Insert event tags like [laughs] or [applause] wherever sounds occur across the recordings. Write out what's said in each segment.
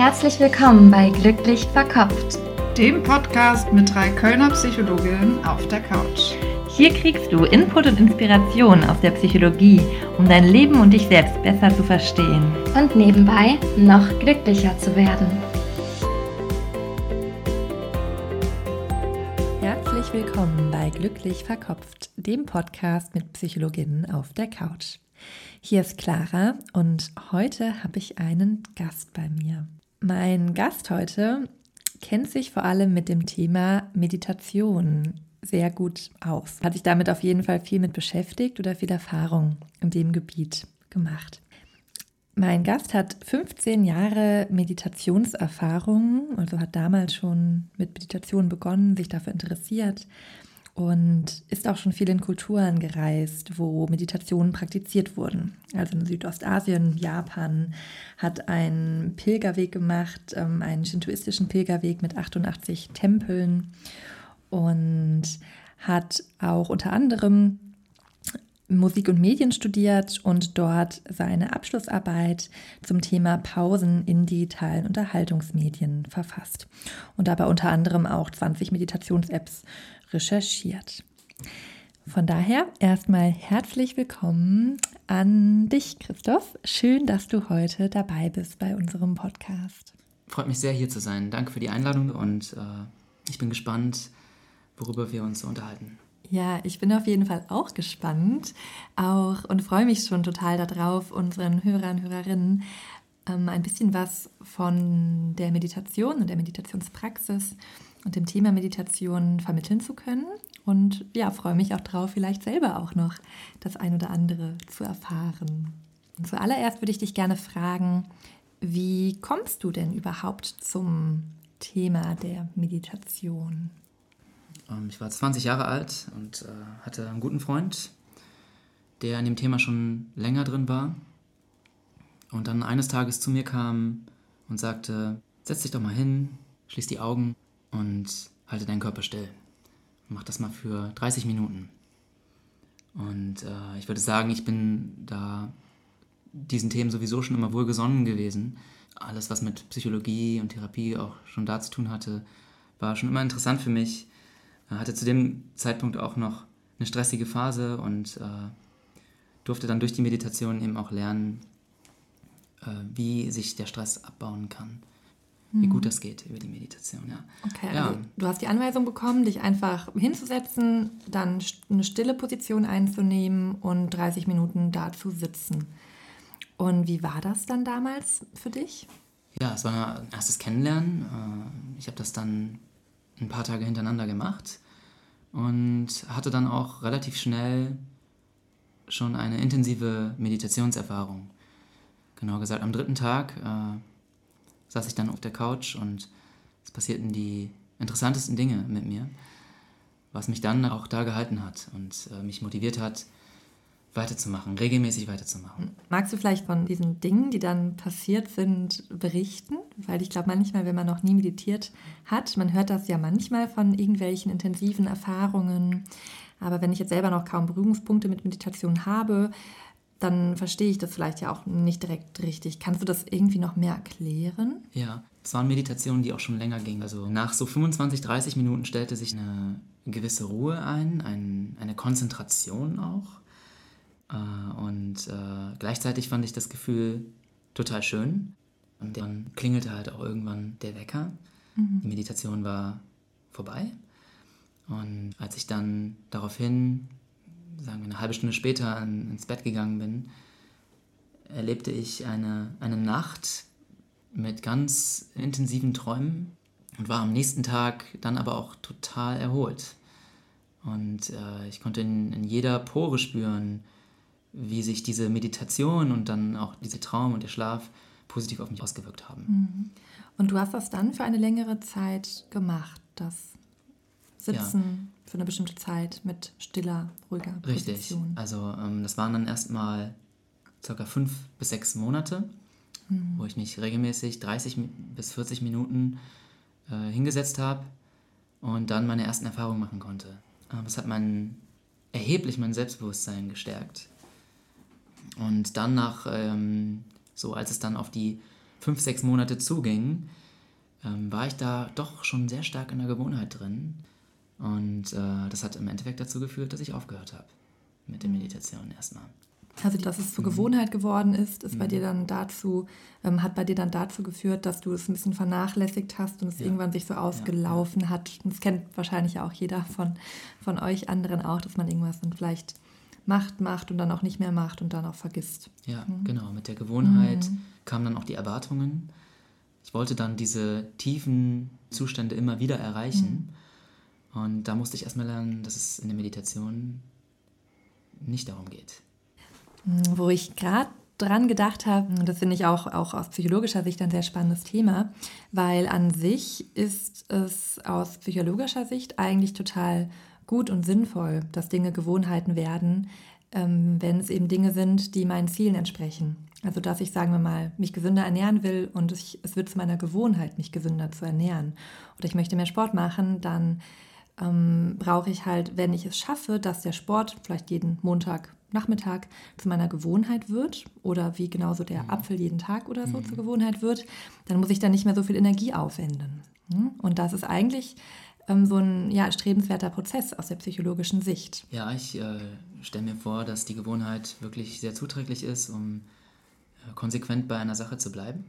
Herzlich willkommen bei Glücklich Verkopft, dem Podcast mit drei Kölner Psychologinnen auf der Couch. Hier kriegst du Input und Inspiration aus der Psychologie, um dein Leben und dich selbst besser zu verstehen. Und nebenbei noch glücklicher zu werden. Herzlich willkommen bei Glücklich Verkopft, dem Podcast mit Psychologinnen auf der Couch. Hier ist Clara und heute habe ich einen Gast bei mir. Mein Gast heute kennt sich vor allem mit dem Thema Meditation sehr gut aus. Hat sich damit auf jeden Fall viel mit beschäftigt oder viel Erfahrung in dem Gebiet gemacht. Mein Gast hat 15 Jahre Meditationserfahrung, also hat damals schon mit Meditation begonnen, sich dafür interessiert und ist auch schon viel in Kulturen gereist, wo Meditationen praktiziert wurden. Also in Südostasien, Japan, hat einen Pilgerweg gemacht, ähm, einen shintoistischen Pilgerweg mit 88 Tempeln und hat auch unter anderem Musik und Medien studiert und dort seine Abschlussarbeit zum Thema Pausen in digitalen Unterhaltungsmedien verfasst und dabei unter anderem auch 20 Meditations-Apps recherchiert. Von daher erstmal herzlich willkommen an dich, Christoph. Schön, dass du heute dabei bist bei unserem Podcast. Freut mich sehr, hier zu sein. Danke für die Einladung und äh, ich bin gespannt, worüber wir uns unterhalten. Ja, ich bin auf jeden Fall auch gespannt auch und freue mich schon total darauf, unseren Hörern und Hörerinnen ähm, ein bisschen was von der Meditation und der Meditationspraxis und dem Thema Meditation vermitteln zu können. Und ja, freue mich auch darauf, vielleicht selber auch noch das ein oder andere zu erfahren. Und zuallererst würde ich dich gerne fragen, wie kommst du denn überhaupt zum Thema der Meditation? Ähm, ich war 20 Jahre alt und äh, hatte einen guten Freund, der in dem Thema schon länger drin war. Und dann eines Tages zu mir kam und sagte, setz dich doch mal hin, schließ die Augen und halte deinen Körper still. Mach das mal für 30 Minuten. Und äh, ich würde sagen, ich bin da diesen Themen sowieso schon immer wohlgesonnen gewesen. Alles, was mit Psychologie und Therapie auch schon da zu tun hatte, war schon immer interessant für mich. Hatte zu dem Zeitpunkt auch noch eine stressige Phase und äh, durfte dann durch die Meditation eben auch lernen, äh, wie sich der Stress abbauen kann wie gut mhm. das geht über die Meditation. Ja. Okay, ja. also du hast die Anweisung bekommen, dich einfach hinzusetzen, dann eine stille Position einzunehmen und 30 Minuten da zu sitzen. Und wie war das dann damals für dich? Ja, es war ein erstes Kennenlernen. Äh, ich habe das dann ein paar Tage hintereinander gemacht und hatte dann auch relativ schnell schon eine intensive Meditationserfahrung. Genau gesagt, am dritten Tag äh, saß ich dann auf der Couch und es passierten die interessantesten Dinge mit mir, was mich dann auch da gehalten hat und äh, mich motiviert hat, weiterzumachen, regelmäßig weiterzumachen. Magst du vielleicht von diesen Dingen, die dann passiert sind, berichten? Weil ich glaube, manchmal, wenn man noch nie meditiert hat, man hört das ja manchmal von irgendwelchen intensiven Erfahrungen. Aber wenn ich jetzt selber noch kaum Berührungspunkte mit Meditation habe, dann verstehe ich das vielleicht ja auch nicht direkt richtig. Kannst du das irgendwie noch mehr erklären? Ja, es waren Meditationen, die auch schon länger gingen. Also nach so 25, 30 Minuten stellte sich eine gewisse Ruhe ein, ein eine Konzentration auch. Äh, und äh, gleichzeitig fand ich das Gefühl total schön. Und dann klingelte halt auch irgendwann der Wecker. Mhm. Die Meditation war vorbei. Und als ich dann daraufhin sagen wir, eine halbe Stunde später ins Bett gegangen bin, erlebte ich eine, eine Nacht mit ganz intensiven Träumen und war am nächsten Tag dann aber auch total erholt. Und äh, ich konnte in, in jeder Pore spüren, wie sich diese Meditation und dann auch dieser Traum und der Schlaf positiv auf mich ausgewirkt haben. Mhm. Und du hast das dann für eine längere Zeit gemacht, das Sitzen ja. Für eine bestimmte Zeit mit stiller, ruhiger Richtig. Position. Also ähm, das waren dann erstmal circa fünf bis sechs Monate, mhm. wo ich mich regelmäßig 30 bis 40 Minuten äh, hingesetzt habe und dann meine ersten Erfahrungen machen konnte. Ähm, das hat mein, erheblich mein Selbstbewusstsein gestärkt. Und dann nach, ähm, so als es dann auf die fünf, sechs Monate zuging, ähm, war ich da doch schon sehr stark in der Gewohnheit drin. Und äh, das hat im Endeffekt dazu geführt, dass ich aufgehört habe mit der Meditation erstmal. Also, dass es zur Gewohnheit geworden ist, ist bei dir dann dazu, ähm, hat bei dir dann dazu geführt, dass du es ein bisschen vernachlässigt hast und es Ja. irgendwann sich so ausgelaufen hat. Und Das kennt wahrscheinlich auch jeder von, von euch anderen auch, dass man irgendwas dann vielleicht macht, macht und dann auch nicht mehr macht und dann auch vergisst. Ja, genau. Mit der Gewohnheit kamen dann auch die Erwartungen. Ich wollte dann diese tiefen Zustände immer wieder erreichen. Und da musste ich erstmal lernen, dass es in der Meditation nicht darum geht. Wo ich gerade dran gedacht habe, und das finde ich auch, auch aus psychologischer Sicht ein sehr spannendes Thema, weil an sich ist es aus psychologischer Sicht eigentlich total gut und sinnvoll, dass Dinge Gewohnheiten werden, ähm, wenn es eben Dinge sind, die meinen Zielen entsprechen. Also dass ich, sagen wir mal, mich gesünder ernähren will und es wird zu meiner Gewohnheit, mich gesünder zu ernähren. Oder ich möchte mehr Sport machen, dann ähm, brauche ich halt, wenn ich es schaffe, dass der Sport vielleicht jeden Montag Nachmittag zu meiner Gewohnheit wird oder wie genauso der Apfel jeden Tag oder so zur Gewohnheit wird, dann muss ich da nicht mehr so viel Energie aufwenden. Hm? Und das ist eigentlich ähm, so ein ja, strebenswerter Prozess aus der psychologischen Sicht. Ja, ich äh, stelle mir vor, dass die Gewohnheit wirklich sehr zuträglich ist, um äh, konsequent bei einer Sache zu bleiben.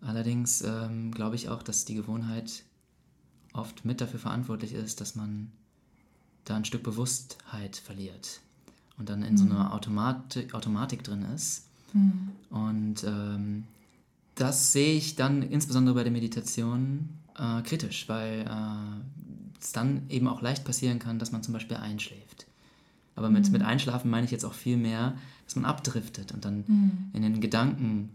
Allerdings ähm, glaube ich auch, dass die Gewohnheit oft mit dafür verantwortlich ist, dass man da ein Stück Bewusstheit verliert und dann in so einer Automatik, Automatik drin ist. Und ähm, das sehe ich dann insbesondere bei der Meditation äh, kritisch, weil äh, es dann eben auch leicht passieren kann, dass man zum Beispiel einschläft. Aber mit, mit Einschlafen meine ich jetzt auch viel mehr, dass man abdriftet und dann in den Gedanken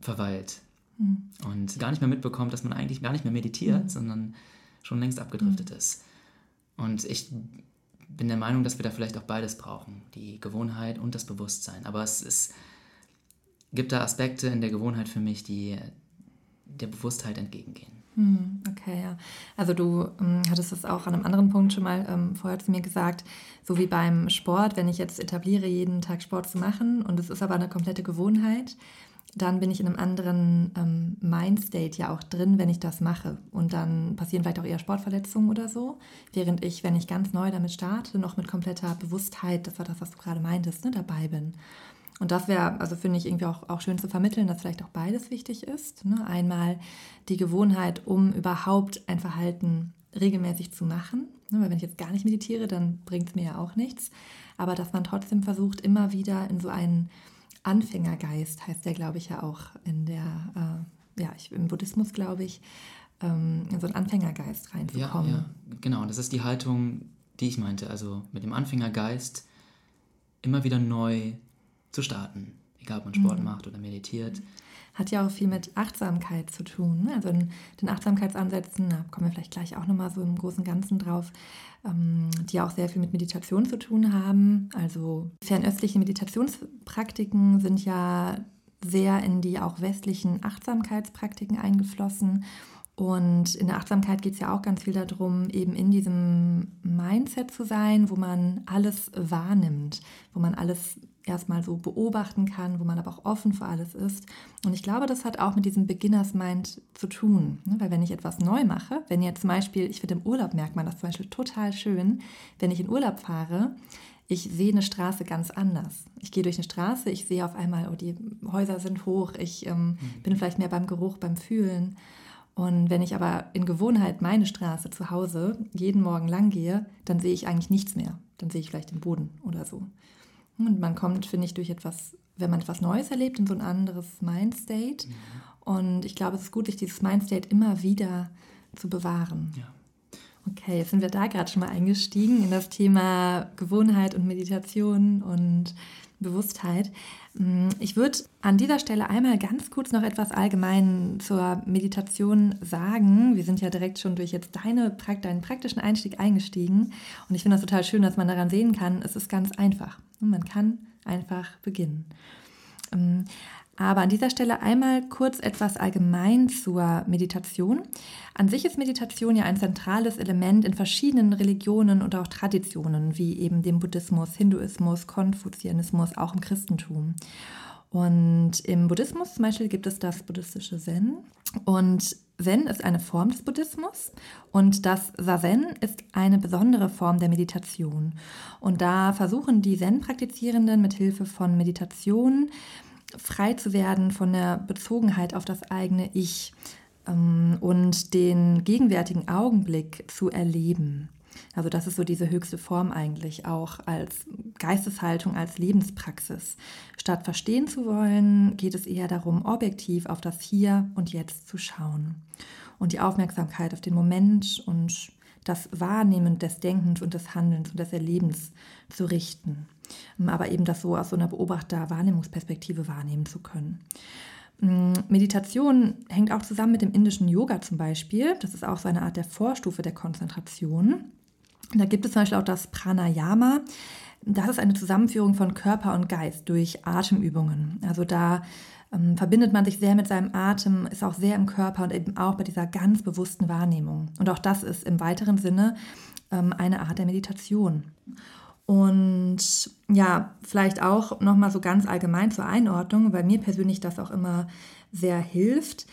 verweilt und gar nicht mehr mitbekommt, dass man eigentlich gar nicht mehr meditiert, sondern schon längst abgedriftet ist. Und ich bin der Meinung, dass wir da vielleicht auch beides brauchen, die Gewohnheit und das Bewusstsein. Aber es ist, gibt da Aspekte in der Gewohnheit für mich, die der Bewusstheit entgegengehen. Hm, okay, ja. Also du ähm, hattest es auch an einem anderen Punkt schon mal ähm, vorher zu mir gesagt, so wie beim Sport, wenn ich jetzt etabliere, jeden Tag Sport zu machen und es ist aber eine komplette Gewohnheit, dann bin ich in einem anderen ähm, Mindstate ja auch drin, wenn ich das mache. Und dann passieren vielleicht auch eher Sportverletzungen oder so. Während ich, wenn ich ganz neu damit starte, noch mit kompletter Bewusstheit, das war das, was du gerade meintest, ne, dabei bin. Und das wäre, also finde ich irgendwie auch, auch schön zu vermitteln, dass vielleicht auch beides wichtig ist. Ne? Einmal die Gewohnheit, um überhaupt ein Verhalten regelmäßig zu machen. Ne? Weil wenn ich jetzt gar nicht meditiere, dann bringt es mir ja auch nichts. Aber dass man trotzdem versucht, immer wieder in so einen Anfängergeist, heißt der, glaube ich, ja auch in der, äh, ja, ich, im Buddhismus, glaube ich, ähm, in so einen Anfängergeist Ja, reinzukommen. ja, genau. Und das ist die Haltung, die ich meinte. Also mit dem Anfängergeist immer wieder neu zu starten. Egal, ob man Sport macht oder meditiert. Hat ja auch viel mit Achtsamkeit zu tun. ne? Also in den Achtsamkeitsansätzen, da kommen wir vielleicht gleich auch nochmal so im Großen und Ganzen drauf, ähm, die auch sehr viel mit Meditation zu tun haben. Also fernöstliche Meditationspraktiken sind ja sehr in die auch westlichen Achtsamkeitspraktiken eingeflossen. Und in der Achtsamkeit geht es ja auch ganz viel darum, eben in diesem Mindset zu sein, wo man alles wahrnimmt, wo man alles erstmal so beobachten kann, wo man aber auch offen für alles ist. Und ich glaube, das hat auch mit diesem Beginners Mind zu tun. ne? Weil wenn ich etwas neu mache, wenn jetzt zum Beispiel, ich finde im Urlaub merkt man das zum Beispiel total schön, wenn ich in Urlaub fahre, ich sehe eine Straße ganz anders. Ich gehe durch eine Straße, ich sehe auf einmal, oh, die Häuser sind hoch, ich ähm, bin vielleicht mehr beim Geruch, beim Fühlen. Und wenn ich aber in Gewohnheit meine Straße zu Hause jeden Morgen lang gehe, dann sehe ich eigentlich nichts mehr. Dann sehe ich vielleicht den Boden oder so. Und man kommt, finde ich, durch etwas, wenn man etwas Neues erlebt, in so ein anderes Mindstate. Und ich glaube, es ist gut, sich dieses Mindstate immer wieder zu bewahren. Ja. Okay, jetzt sind wir da gerade schon mal eingestiegen in das Thema Gewohnheit und Meditation und Bewusstheit. Mm, Ich würde an dieser Stelle einmal ganz kurz noch etwas allgemein zur Meditation sagen. Wir sind ja direkt schon durch jetzt deine, deinen praktischen Einstieg eingestiegen und ich finde das total schön, dass man daran sehen kann, es ist ganz einfach. Man kann einfach beginnen. Aber an dieser Stelle einmal kurz etwas allgemein zur Meditation. An sich ist Meditation ja ein zentrales Element in verschiedenen Religionen und auch Traditionen, wie eben dem Buddhismus, Hinduismus, Konfuzianismus, auch im Christentum. Und im Buddhismus zum Beispiel gibt es das buddhistische Zen. Und Zen ist eine Form des Buddhismus und das Sazen ist eine besondere Form der Meditation. Und da versuchen die Zen-Praktizierenden mit Hilfe von Meditation frei zu werden von der Bezogenheit auf das eigene Ich ähm, und den gegenwärtigen Augenblick zu erleben. Also das ist so diese höchste Form eigentlich auch als Geisteshaltung, als Lebenspraxis. Statt verstehen zu wollen, geht es eher darum, objektiv auf das Hier und Jetzt zu schauen und die Aufmerksamkeit auf den Moment und das Wahrnehmen des Denkens und des Handelns und des Erlebens zu richten. Aber eben das so aus so einer Beobachter-Wahrnehmungsperspektive wahrnehmen zu können. Mm, Meditation hängt auch zusammen mit dem indischen Yoga zum Beispiel. Das ist auch so eine Art der Vorstufe der Konzentration. Da gibt es zum Beispiel auch das Pranayama. Das ist eine Zusammenführung von Körper und Geist durch Atemübungen. Also da ähm, verbindet man sich sehr mit seinem Atem, ist auch sehr im Körper und eben auch bei dieser ganz bewussten Wahrnehmung. Und auch das ist im weiteren Sinne ähm, eine Art der Meditation. Und ja, vielleicht auch nochmal so ganz allgemein zur Einordnung, weil mir persönlich das auch immer sehr hilft.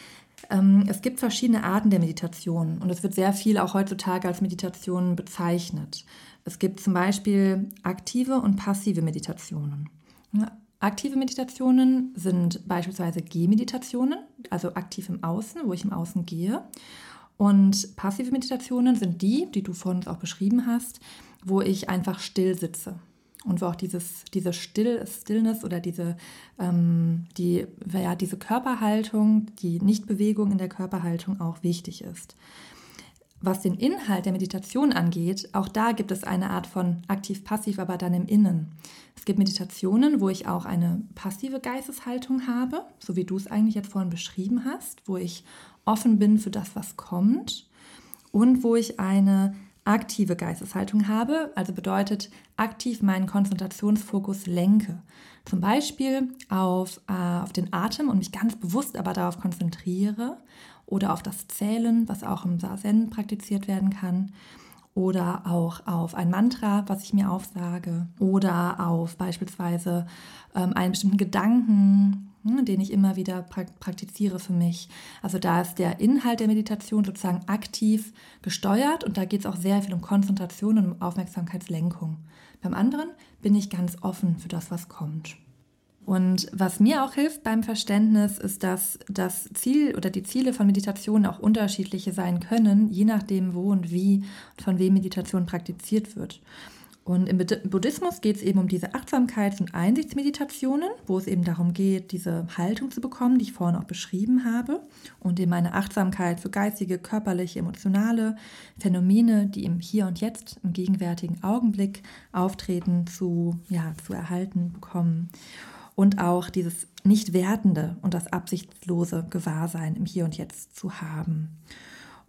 Ähm, es gibt verschiedene Arten der Meditation und es wird sehr viel auch heutzutage als Meditation bezeichnet. Es gibt zum Beispiel aktive und passive Meditationen. Aktive Meditationen sind beispielsweise Gehmeditationen, also aktiv im Außen, wo ich im Außen gehe. Und passive Meditationen sind die, die du vorhin auch beschrieben hast, wo ich einfach still sitze und wo auch dieses, diese Still, Stillness oder diese, ähm, die, ja, diese Körperhaltung, die Nichtbewegung in der Körperhaltung auch wichtig ist. Was den Inhalt der Meditation angeht, auch da gibt es eine Art von aktiv-passiv, aber dann im Innen. Es gibt Meditationen, wo ich auch eine passive Geisteshaltung habe, so wie du es eigentlich jetzt vorhin beschrieben hast, wo ich offen bin für das, was kommt und wo ich eine aktive Geisteshaltung habe, also bedeutet aktiv meinen Konzentrationsfokus lenke. Zum Beispiel auf, äh, auf den Atem und mich ganz bewusst aber darauf konzentriere oder auf das Zählen, was auch im Sazen praktiziert werden kann oder auch auf ein Mantra, was ich mir aufsage oder auf beispielsweise ähm, einen bestimmten Gedanken, den ich immer wieder praktiziere für mich. Also da ist der Inhalt der Meditation sozusagen aktiv gesteuert und da geht es auch sehr viel um Konzentration und um Aufmerksamkeitslenkung. Beim anderen bin ich ganz offen für das, was kommt. Und was mir auch hilft beim Verständnis, ist, dass das Ziel oder die Ziele von Meditation auch unterschiedliche sein können, je nachdem, wo und wie und von wem Meditation praktiziert wird. Und im Buddhismus geht es eben um diese Achtsamkeits- und Einsichtsmeditationen, wo es eben darum geht, diese Haltung zu bekommen, die ich vorhin auch beschrieben habe, und eben eine Achtsamkeit für geistige, körperliche, emotionale Phänomene, die im Hier und Jetzt, im gegenwärtigen Augenblick auftreten, zu, ja, zu erhalten bekommen. Und auch dieses Nicht-Wertende und das absichtslose Gewahrsein im Hier und Jetzt zu haben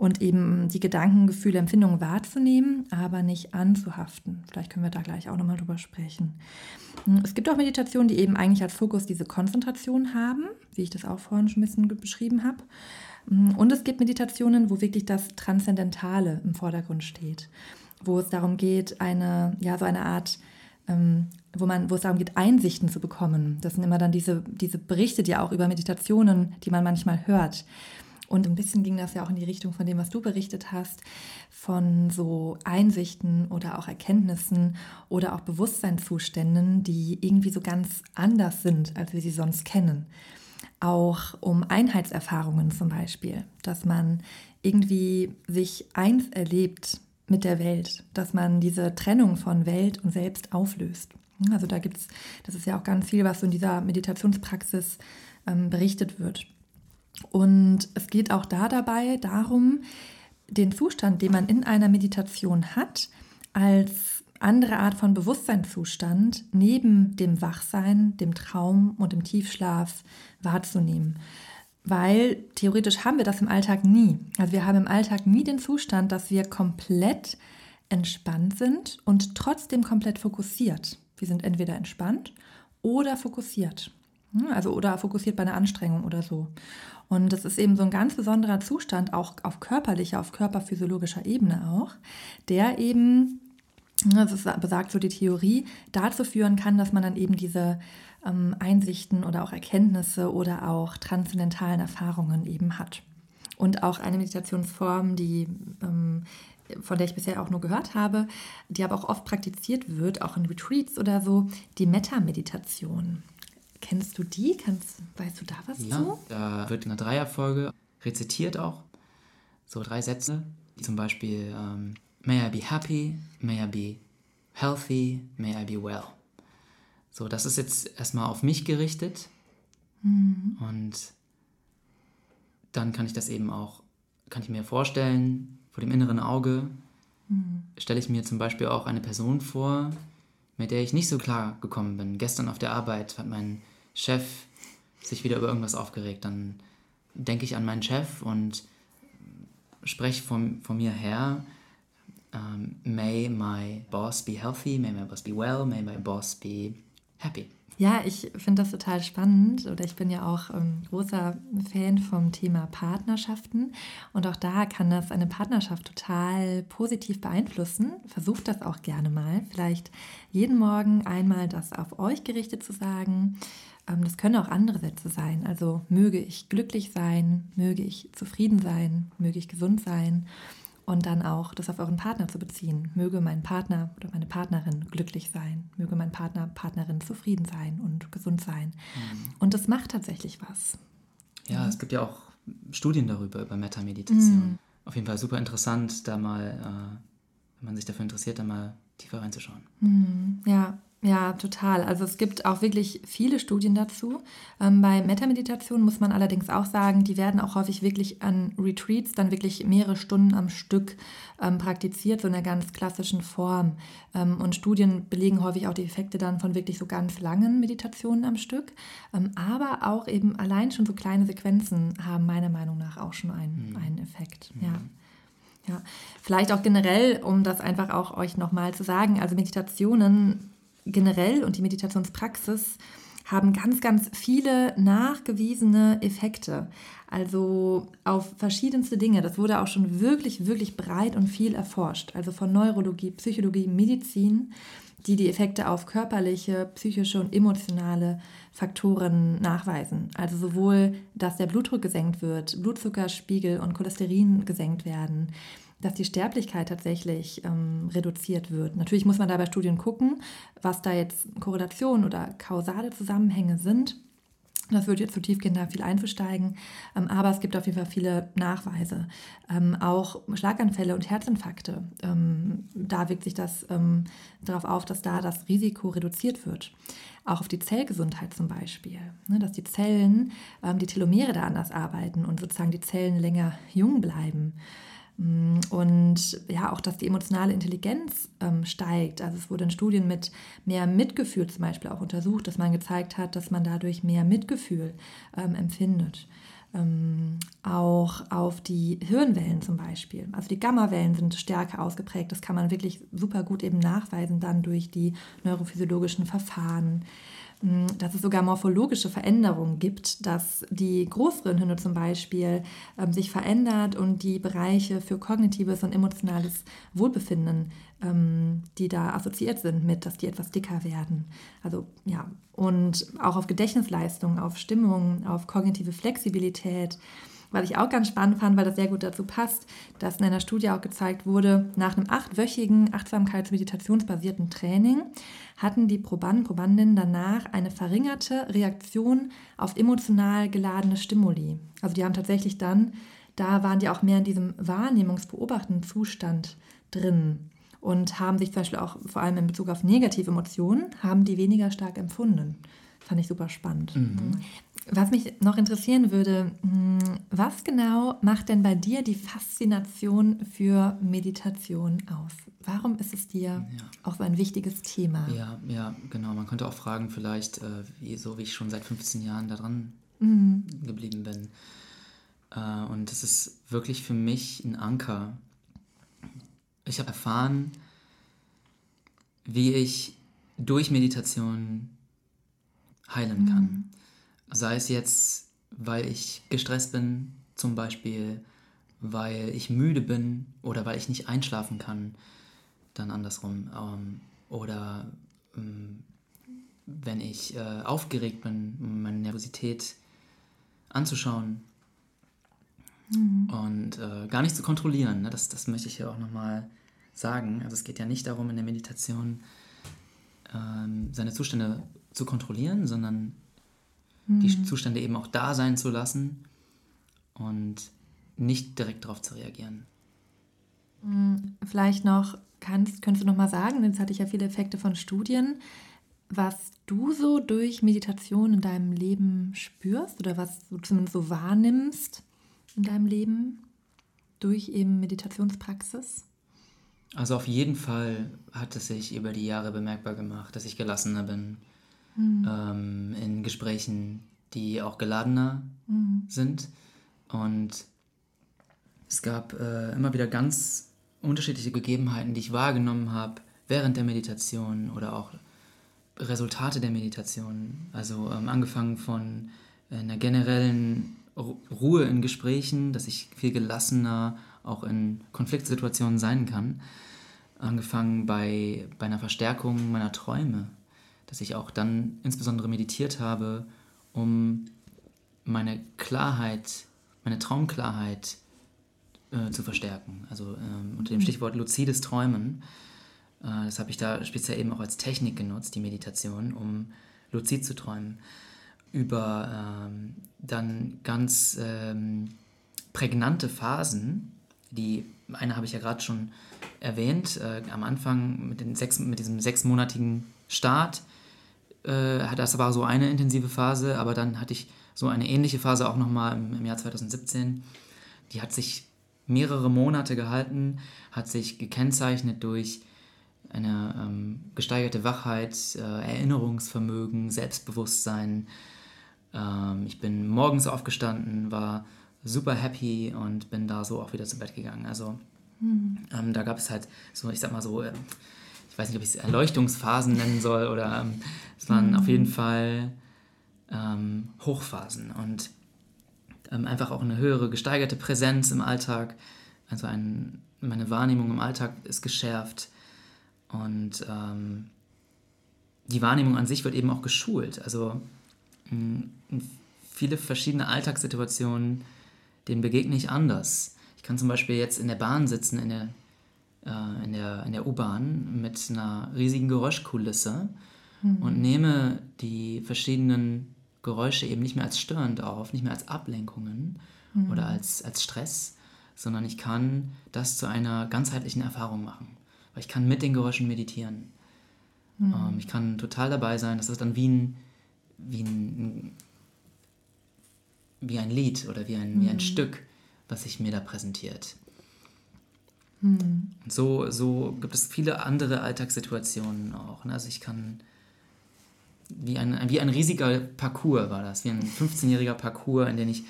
und eben die Gedanken, Gefühle, Empfindungen wahrzunehmen, aber nicht anzuhaften. Vielleicht können wir da gleich auch nochmal drüber sprechen. Es gibt auch Meditationen, die eben eigentlich als Fokus diese Konzentration haben, wie ich das auch vorhin schon ein bisschen beschrieben habe. Und es gibt Meditationen, wo wirklich das Transzendentale im Vordergrund steht, wo es darum geht, eine, ja, so eine Art ähm, wo, man, wo es darum geht, Einsichten zu bekommen. Das sind immer dann diese, diese Berichte, die auch über Meditationen, die man manchmal hört. Und ein bisschen ging das ja auch in die Richtung von dem, was du berichtet hast, von so Einsichten oder auch Erkenntnissen oder auch Bewusstseinszuständen, die irgendwie so ganz anders sind, als wir sie sonst kennen. Auch um Einheitserfahrungen zum Beispiel, dass man irgendwie sich eins erlebt mit der Welt, dass man diese Trennung von Welt und Selbst auflöst. Also da gibt es, das ist ja auch ganz viel, was so in dieser Meditationspraxis ähm, berichtet wird. Und es geht auch da dabei darum, den Zustand, den man in einer Meditation hat, als andere Art von Bewusstseinszustand neben dem Wachsein, dem Traum und dem Tiefschlaf wahrzunehmen. Weil theoretisch haben wir das im Alltag nie. Also wir haben im Alltag nie den Zustand, dass wir komplett entspannt sind und trotzdem komplett fokussiert. Wir sind entweder entspannt oder fokussiert. Also oder fokussiert bei einer Anstrengung oder so. Und das ist eben so ein ganz besonderer Zustand, auch auf körperlicher, auf körperphysiologischer Ebene auch, der eben, das ist, besagt so die Theorie, dazu führen kann, dass man dann eben diese ähm, Einsichten oder auch Erkenntnisse oder auch transzendentalen Erfahrungen eben hat. Und auch eine Meditationsform, die ähm, von der ich bisher auch nur gehört habe, die aber auch oft praktiziert wird, auch in Retreats oder so, die Metta-Meditation. Kennst du die? Kannst, weißt du da was ja, zu? Da wird in einer Dreierfolge rezitiert auch. So drei Sätze, zum Beispiel ähm, May I be happy, may I be healthy, may I be well. So, das ist jetzt erstmal auf mich gerichtet. Mhm. Und dann kann ich das eben auch, kann ich mir vorstellen, vor dem inneren Auge mhm. stelle ich mir zum Beispiel auch eine Person vor, mit der ich nicht so klar gekommen bin. Gestern auf der Arbeit hat mein Chef sich wieder über irgendwas aufgeregt. Dann denke ich an meinen Chef und spreche von, von mir her, um, may my boss be healthy, may my boss be well, may my boss be happy. Ja, ich finde das total spannend oder ich bin ja auch ähm, großer Fan vom Thema Partnerschaften und auch da kann das eine Partnerschaft total positiv beeinflussen. Versucht das auch gerne mal. Vielleicht jeden Morgen einmal das auf euch gerichtet zu sagen. Ähm, das können auch andere Sätze sein. Also möge ich glücklich sein, möge ich zufrieden sein, möge ich gesund sein und dann auch das auf euren Partner zu beziehen. Möge mein Partner oder meine Partnerin glücklich sein, möge mein Partner, Partnerin zufrieden sein und gesund sein. Mhm. Und das macht tatsächlich was. Ja, mhm. es gibt ja auch Studien darüber, über Metta-Meditation. Mhm. Auf jeden Fall super interessant, da mal, äh, wenn man sich dafür interessiert, da mal tiefer reinzuschauen. Mhm. Ja, ja, total. Also es gibt auch wirklich viele Studien dazu. Ähm, bei Metameditation muss man allerdings auch sagen, die werden auch häufig wirklich an Retreats dann wirklich mehrere Stunden am Stück ähm, praktiziert, so in einer ganz klassischen Form. Ähm, und Studien belegen häufig auch die Effekte dann von wirklich so ganz langen Meditationen am Stück. Ähm, aber auch eben allein schon so kleine Sequenzen haben meiner Meinung nach auch schon einen, mhm. einen Effekt. Mhm. Ja. Ja, vielleicht auch generell, um das einfach auch euch nochmal zu sagen, also Meditationen generell und die Meditationspraxis haben ganz, ganz viele nachgewiesene Effekte. Also auf verschiedenste Dinge. Das wurde auch schon wirklich, wirklich breit und viel erforscht. Also von Neurologie, Psychologie, Medizin, die die Effekte auf körperliche, psychische und emotionale Faktoren nachweisen. Also sowohl, dass der Blutdruck gesenkt wird, Blutzuckerspiegel und Cholesterin gesenkt werden, dass die Sterblichkeit tatsächlich ähm, reduziert wird. Natürlich muss man da bei Studien gucken, was da jetzt Korrelationen oder kausale Zusammenhänge sind. Das würde jetzt zu tiefgehend da viel einzusteigen, ähm, aber es gibt auf jeden Fall viele Nachweise. Ähm, auch Schlaganfälle und Herzinfarkte, ähm, da wirkt sich das ähm, darauf auf, dass da das Risiko reduziert wird. Auch auf die Zellgesundheit zum Beispiel, ne, dass die Zellen, ähm, die Telomere da anders arbeiten und sozusagen die Zellen länger jung bleiben. Mm, und ja, auch, dass die emotionale Intelligenz ähm, steigt. Also es wurde in Studien mit mehr Mitgefühl zum Beispiel auch untersucht, dass man gezeigt hat, dass man dadurch mehr Mitgefühl ähm, empfindet. Ähm, auch auf die Hirnwellen zum Beispiel. Also die Gammawellen sind stärker ausgeprägt. Das kann man wirklich super gut eben nachweisen dann durch die neurophysiologischen Verfahren dass es sogar morphologische Veränderungen gibt, dass die Großröhrenhülle zum Beispiel ähm, sich verändert und die Bereiche für kognitives und emotionales Wohlbefinden, ähm, die da assoziiert sind mit, dass die etwas dicker werden. Also ja, und auch auf Gedächtnisleistung, auf Stimmung, auf kognitive Flexibilität. Was ich auch ganz spannend fand, weil das sehr gut dazu passt, dass in einer Studie auch gezeigt wurde, nach einem achtwöchigen Achtsamkeits-meditationsbasierten Training hatten die Probanden, Probandinnen danach eine verringerte Reaktion auf emotional geladene Stimuli. Also die haben tatsächlich dann, da waren die auch mehr in diesem wahrnehmungsbeobachtenden Zustand drin und haben sich zum Beispiel auch vor allem in Bezug auf negative Emotionen, haben die weniger stark empfunden. Fand ich super spannend. Mhm. Was mich noch interessieren würde, hm, was genau macht denn bei dir die Faszination für Meditation aus? Warum ist es dir ja. auch so ein wichtiges Thema? Ja, ja, genau. Man könnte auch fragen, vielleicht, äh, wie, so wie ich schon seit 15 Jahren da dran mhm. geblieben bin. Äh, und es ist wirklich für mich ein Anker. Ich habe erfahren, wie ich durch Meditation heilen kann. Mhm. Sei es jetzt, weil ich gestresst bin, zum Beispiel, weil ich müde bin oder weil ich nicht einschlafen kann, dann andersrum. Ähm, oder ähm, wenn ich äh, aufgeregt bin, um meine Nervosität anzuschauen mhm. und äh, gar nicht zu kontrollieren. Ne? Das, das möchte ich hier auch nochmal sagen. Also es geht ja nicht darum, in der Meditation ähm, seine Zustände zu kontrollieren, sondern mhm. die Zustände eben auch da sein zu lassen und nicht direkt darauf zu reagieren. Mhm. Vielleicht noch, kannst, könntest du noch mal sagen, jetzt hatte ich ja viele Effekte von Studien, was du so durch Meditation in deinem Leben spürst oder was du zumindest so wahrnimmst in deinem Leben durch eben Meditationspraxis? Also auf jeden Fall hat es sich über die Jahre bemerkbar gemacht, dass ich gelassener bin mhm. ähm, in Gesprächen, die auch geladener mhm. sind. Und es gab äh, immer wieder ganz unterschiedliche Gegebenheiten, die ich wahrgenommen habe während der Meditation oder auch Resultate der Meditation. Also ähm, angefangen von einer generellen Ruhe in Gesprächen, dass ich viel gelassener auch in Konfliktsituationen sein kann. Angefangen bei, bei einer Verstärkung meiner Träume, dass ich auch dann insbesondere meditiert habe, um meine Klarheit, meine Traumklarheit äh, zu verstärken. Also ähm, unter dem mhm. Stichwort luzides Träumen. Äh, das habe ich da speziell eben auch als Technik genutzt, die Meditation, um luzid zu träumen. Über ähm, dann ganz ähm, prägnante Phasen, die eine habe ich ja gerade schon erwähnt, äh, am Anfang mit, den sechs, mit diesem sechsmonatigen Start. Äh, das war so eine intensive Phase, aber dann hatte ich so eine ähnliche Phase auch nochmal im, im Jahr 2017. Die hat sich mehrere Monate gehalten, hat sich gekennzeichnet durch eine ähm, gesteigerte Wachheit, äh, Erinnerungsvermögen, Selbstbewusstsein. Ähm, ich bin morgens aufgestanden, war super happy und bin da so auch wieder zu Bett gegangen. Also mhm. ähm, da gab es halt so, ich sag mal so, äh, ich weiß nicht, ob ich es Erleuchtungsphasen nennen soll oder ähm, es waren mhm. auf jeden Fall ähm, Hochphasen und ähm, einfach auch eine höhere gesteigerte Präsenz im Alltag. Also ein, meine Wahrnehmung im Alltag ist geschärft und ähm, die Wahrnehmung an sich wird eben auch geschult. Also mh, viele verschiedene Alltagssituationen, denen begegne ich anders. Ich kann zum Beispiel jetzt in der Bahn sitzen, in der, äh, in der, in der U-Bahn mit einer riesigen Geräuschkulisse mhm. und nehme die verschiedenen Geräusche eben nicht mehr als störend auf, nicht mehr als Ablenkungen mhm. oder als, als Stress, sondern ich kann das zu einer ganzheitlichen Erfahrung machen. Weil ich kann mit den Geräuschen meditieren. Mhm. Ähm, ich kann total dabei sein. Das ist dann wie ein, wie ein, wie ein Lied oder wie ein, mhm. wie ein mhm. Stück, was sich mir da präsentiert. Mhm. Und so, so gibt es viele andere Alltagssituationen auch. Ne? Also ich kann wie ein, wie ein riesiger Parcours war das, wie ein 15-jähriger Parcours, in dem ich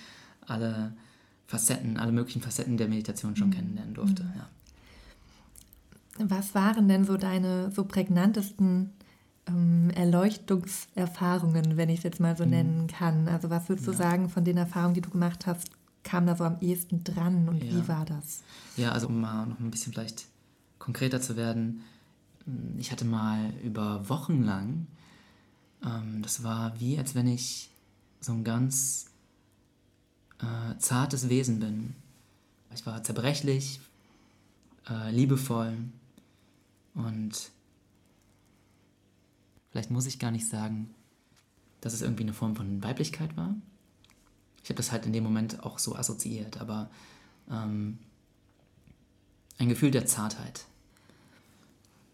alle Facetten, alle möglichen Facetten der Meditation schon mhm. kennenlernen durfte. Ja. Was waren denn so deine so prägnantesten ähm, Erleuchtungserfahrungen, wenn ich es jetzt mal so mhm. nennen kann? Also was würdest du sagen von den Erfahrungen, die du gemacht hast, kam da so am ehesten dran und ja. wie war das? Ja, also um mal noch ein bisschen vielleicht konkreter zu werden, ich hatte mal über Wochen lang ähm, das war wie, als wenn ich so ein ganz äh, zartes Wesen bin. Ich war zerbrechlich, äh, liebevoll und vielleicht muss ich gar nicht sagen, dass es irgendwie eine Form von Weiblichkeit war. Ich habe das halt in dem Moment auch so assoziiert, aber ähm, ein Gefühl der Zartheit.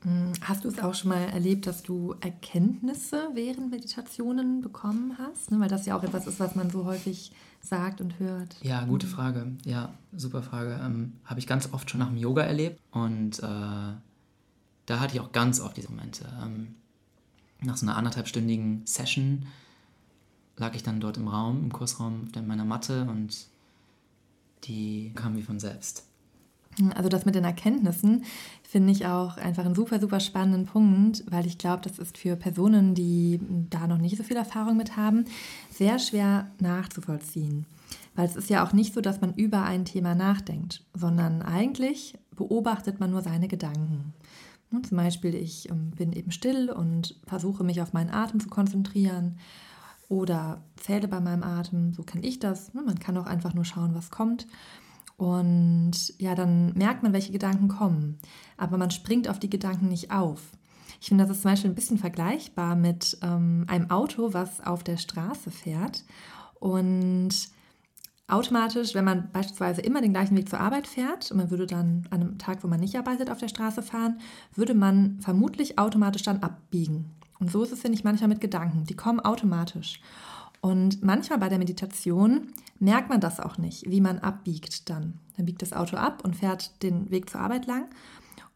Hm, hast du es auch schon mal erlebt, dass du Erkenntnisse während Meditationen bekommen hast? Ne, weil das ja auch etwas ist, was man so häufig sagt und hört. Ja, gute mhm. Frage. Ja, super Frage. Ähm, Habe ich ganz oft schon nach dem Yoga erlebt und äh, da hatte ich auch ganz oft diese Momente. Ähm, nach so einer anderthalbstündigen Session lag ich dann dort im Raum, im Kursraum auf meiner Matte und die kam wie von selbst. Also das mit den Erkenntnissen finde ich auch einfach einen super, super spannenden Punkt, weil ich glaube, das ist für Personen, die da noch nicht so viel Erfahrung mit haben, sehr schwer nachzuvollziehen. Weil es ist ja auch nicht so, dass man über ein Thema nachdenkt, sondern eigentlich beobachtet man nur seine Gedanken. Ne, zum Beispiel, ich ähm, bin eben still und versuche mich auf meinen Atem zu konzentrieren oder zähle bei meinem Atem, so kenne ich das. Ne, man kann auch einfach nur schauen, was kommt. Und ja, dann merkt man, welche Gedanken kommen. Aber man springt auf die Gedanken nicht auf. Ich finde, das ist zum Beispiel ein bisschen vergleichbar mit ähm, einem Auto, was auf der Straße fährt. Und automatisch, wenn man beispielsweise immer den gleichen Weg zur Arbeit fährt und man würde dann an einem Tag, wo man nicht arbeitet, auf der Straße fahren, würde man vermutlich automatisch dann abbiegen. Und so ist es, finde ich, manchmal mit Gedanken. Die kommen automatisch. Und manchmal bei der Meditation merkt man das auch nicht, wie man abbiegt dann. Dann biegt das Auto ab und fährt den Weg zur Arbeit lang.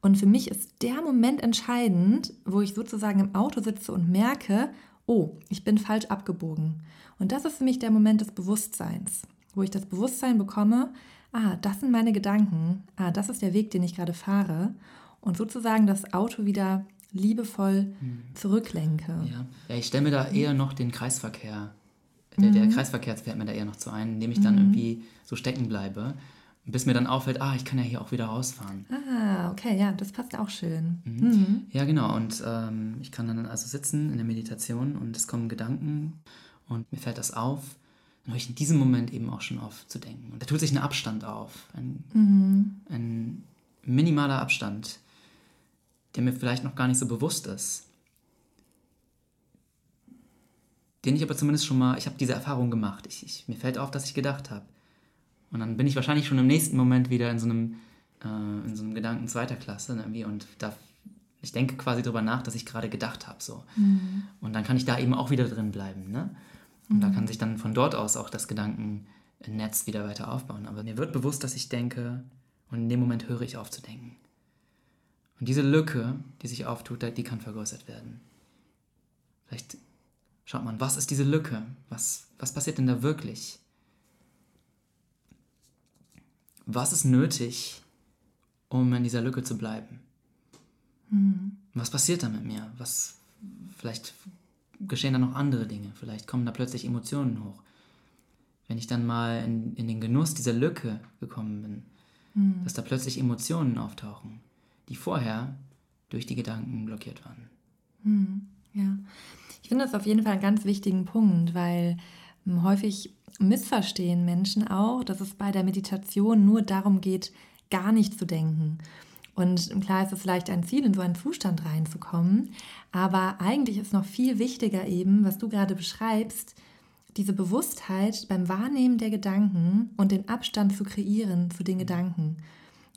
Und für mich ist der Moment entscheidend, wo ich sozusagen im Auto sitze und merke, oh, ich bin falsch abgebogen. Und das ist für mich der Moment des Bewusstseins wo ich das Bewusstsein bekomme, ah, das sind meine Gedanken, ah, das ist der Weg, den ich gerade fahre und sozusagen das Auto wieder liebevoll mhm. zurücklenke. Ja, ja ich stelle mir da eher noch den Kreisverkehr, der, mhm. der Kreisverkehr fällt mir da eher noch zu ein, indem ich dann mhm. irgendwie so stecken bleibe, bis mir dann auffällt, ah, ich kann ja hier auch wieder rausfahren. Ah, okay, ja, das passt auch schön. Mhm. Mhm. Ja, genau, und ähm, ich kann dann also sitzen in der Meditation und es kommen Gedanken und mir fällt das auf dann höre ich in diesem Moment eben auch schon auf zu denken. Und da tut sich ein Abstand auf, ein, mhm. ein minimaler Abstand, der mir vielleicht noch gar nicht so bewusst ist. Den ich aber zumindest schon mal, ich habe diese Erfahrung gemacht. Ich, ich, mir fällt auf, dass ich gedacht habe. Und dann bin ich wahrscheinlich schon im nächsten Moment wieder in so einem, äh, in so einem Gedanken zweiter Klasse ne, irgendwie und da, ich denke quasi darüber nach, dass ich gerade gedacht habe. So. Mhm. Und dann kann ich da eben auch wieder drin bleiben. Ne? Und da kann sich dann von dort aus auch das Gedankennetz wieder weiter aufbauen. Aber mir wird bewusst, dass ich denke und in dem Moment höre ich auf zu denken. Und diese Lücke, die sich auftut, die kann vergrößert werden. Vielleicht schaut man, was ist diese Lücke? Was, was passiert denn da wirklich? Was ist nötig, um in dieser Lücke zu bleiben? Mhm. Was passiert da mit mir? Was vielleicht geschehen dann noch andere Dinge. Vielleicht kommen da plötzlich Emotionen hoch. Wenn ich dann mal in, in den Genuss dieser Lücke gekommen bin, mhm. dass da plötzlich Emotionen auftauchen, die vorher durch die Gedanken blockiert waren. Mhm. Ja, ich finde das auf jeden Fall einen ganz wichtigen Punkt, weil hm, häufig missverstehen Menschen auch, dass es bei der Meditation nur darum geht, gar nicht zu denken. Und klar ist es vielleicht ein Ziel, in so einen Zustand reinzukommen, aber eigentlich ist noch viel wichtiger eben, was du gerade beschreibst, diese Bewusstheit beim Wahrnehmen der Gedanken und den Abstand zu kreieren zu den Gedanken.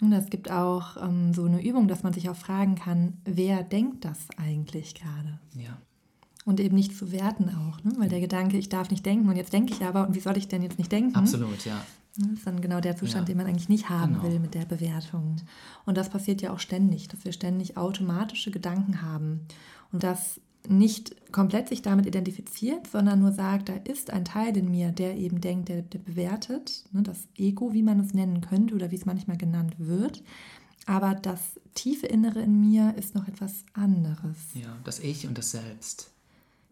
Und es gibt auch ähm, so eine Übung, dass man sich auch fragen kann, wer denkt das eigentlich gerade? Ja. Und eben nicht zu werten auch, ne? weil der Gedanke, ich darf nicht denken und jetzt denke ich aber, und wie soll ich denn jetzt nicht denken? Absolut, ja. Das ist dann genau der Zustand, ja. den man eigentlich nicht haben genau. will mit der Bewertung. Und das passiert ja auch ständig, dass wir ständig automatische Gedanken haben und das nicht komplett sich damit identifiziert, sondern nur sagt, da ist ein Teil in mir, der eben denkt, der, der bewertet, ne, das Ego, wie man es nennen könnte oder wie es manchmal genannt wird. Aber das tiefe Innere in mir ist noch etwas anderes. Ja, das Ich und das Selbst.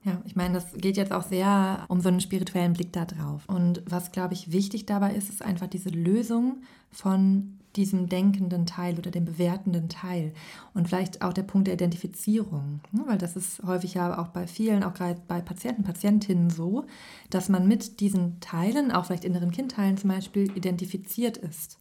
Ja, ich meine, das geht jetzt auch sehr um so einen spirituellen Blick da drauf. Und was, glaube ich, wichtig dabei ist, ist einfach diese Lösung von diesem denkenden Teil oder dem bewertenden Teil. Und vielleicht auch der Punkt der Identifizierung. Ne? Weil das ist häufig ja auch bei vielen, auch gerade bei Patienten, Patientinnen so, dass man mit diesen Teilen, auch vielleicht inneren Kindteilen zum Beispiel, identifiziert ist.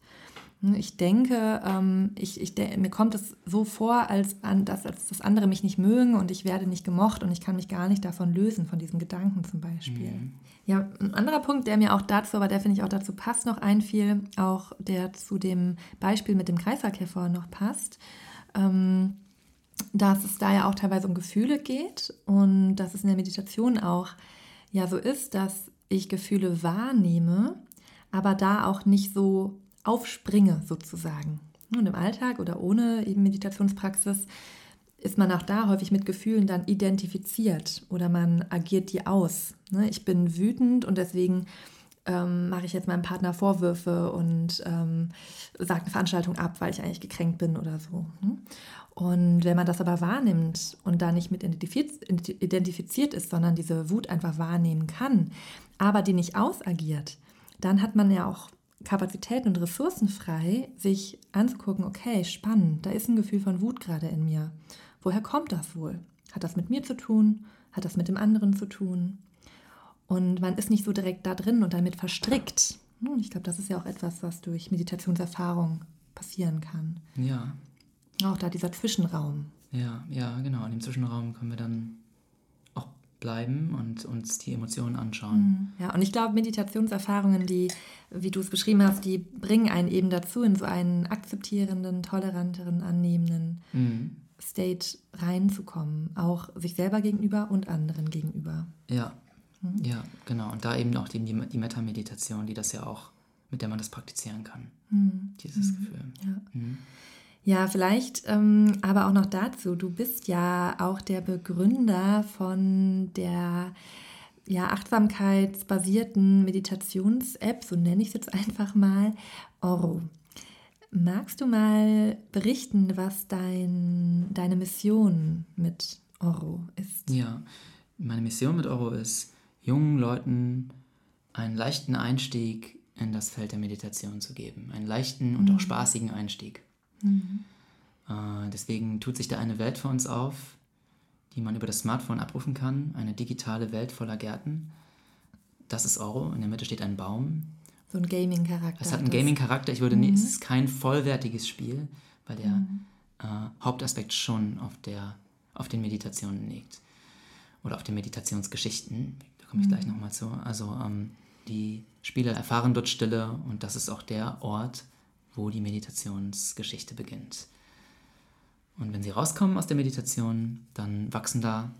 Hm, ich denke, ähm, ich, ich, mir kommt es so vor, als, dass, als das andere mich nicht mögen und ich werde nicht gemocht und ich kann mich gar nicht davon lösen, von diesem Gedanken zum Beispiel. Mhm. Ja, ein anderer Punkt, der mir auch dazu, aber der finde ich auch dazu passt, noch einfiel, auch der zu dem Beispiel mit dem Kreisverkehr noch passt, ähm, dass es da ja auch teilweise um Gefühle geht und dass es in der Meditation auch ja so ist, dass ich Gefühle wahrnehme, aber da auch nicht so aufspringe sozusagen. Und im Alltag oder ohne eben Meditationspraxis ist man auch da häufig mit Gefühlen dann identifiziert oder man agiert die aus. Ne? Ich bin wütend und deswegen ähm, mache ich jetzt meinem Partner Vorwürfe und ähm, sage eine Veranstaltung ab, weil ich eigentlich gekränkt bin oder so. Ne? Und wenn man das aber wahrnimmt und da nicht mit identifiziert ist, sondern diese Wut einfach wahrnehmen kann, aber die nicht ausagiert, dann hat man ja auch Kapazitäten und Ressourcen frei, sich anzugucken, okay, spannend, da ist ein Gefühl von Wut gerade in mir. Woher kommt das wohl? Hat das mit mir zu tun? Hat das mit dem anderen zu tun? Und man ist nicht so direkt da drin und damit verstrickt. Und ich glaube, das ist ja auch etwas, was durch Meditationserfahrung passieren kann. Ja, Auch da dieser Zwischenraum. ja, ja, genau. In dem Zwischenraum können wir dann auch bleiben und uns die Emotionen anschauen. Ja, und ich glaube, Meditationserfahrungen, die, wie du es beschrieben hast, die bringen einen eben dazu, in so einen akzeptierenden, toleranteren, annehmenden Mhm. State reinzukommen. Auch sich selber gegenüber und anderen gegenüber. Ja, ja, genau. Und da eben auch die, die, die Metta-Meditation, die das ja auch, mit der man das praktizieren kann. Dieses Gefühl. Ja. Mhm. Ja, vielleicht ähm, aber auch noch dazu. Du bist ja auch der Begründer von der ja, achtsamkeitsbasierten Meditations-App, so nenne ich es jetzt einfach mal, Oro. Magst du mal berichten, was dein, deine Mission mit Oro ist? Ja, meine Mission mit Oro ist, jungen Leuten einen leichten Einstieg in das Feld der Meditation zu geben. Einen leichten und auch spaßigen Einstieg. Äh, deswegen tut sich da eine Welt für uns auf, die man über das Smartphone abrufen kann. Eine digitale Welt voller Gärten. Das ist Oro. In der Mitte steht ein Baum. So ein Gaming-Charakter. Es hat einen Gaming-Charakter. Ich würde nie, es ist kein vollwertiges Spiel, weil der äh, Hauptaspekt schon auf, der, auf den Meditationen liegt. Oder auf den Meditationsgeschichten. Da komme ich gleich nochmal zu. Also ähm, die Spieler erfahren dort Stille und das ist auch der Ort, wo die Meditationsgeschichte beginnt. Und wenn sie rauskommen aus der Meditation, dann wachsen da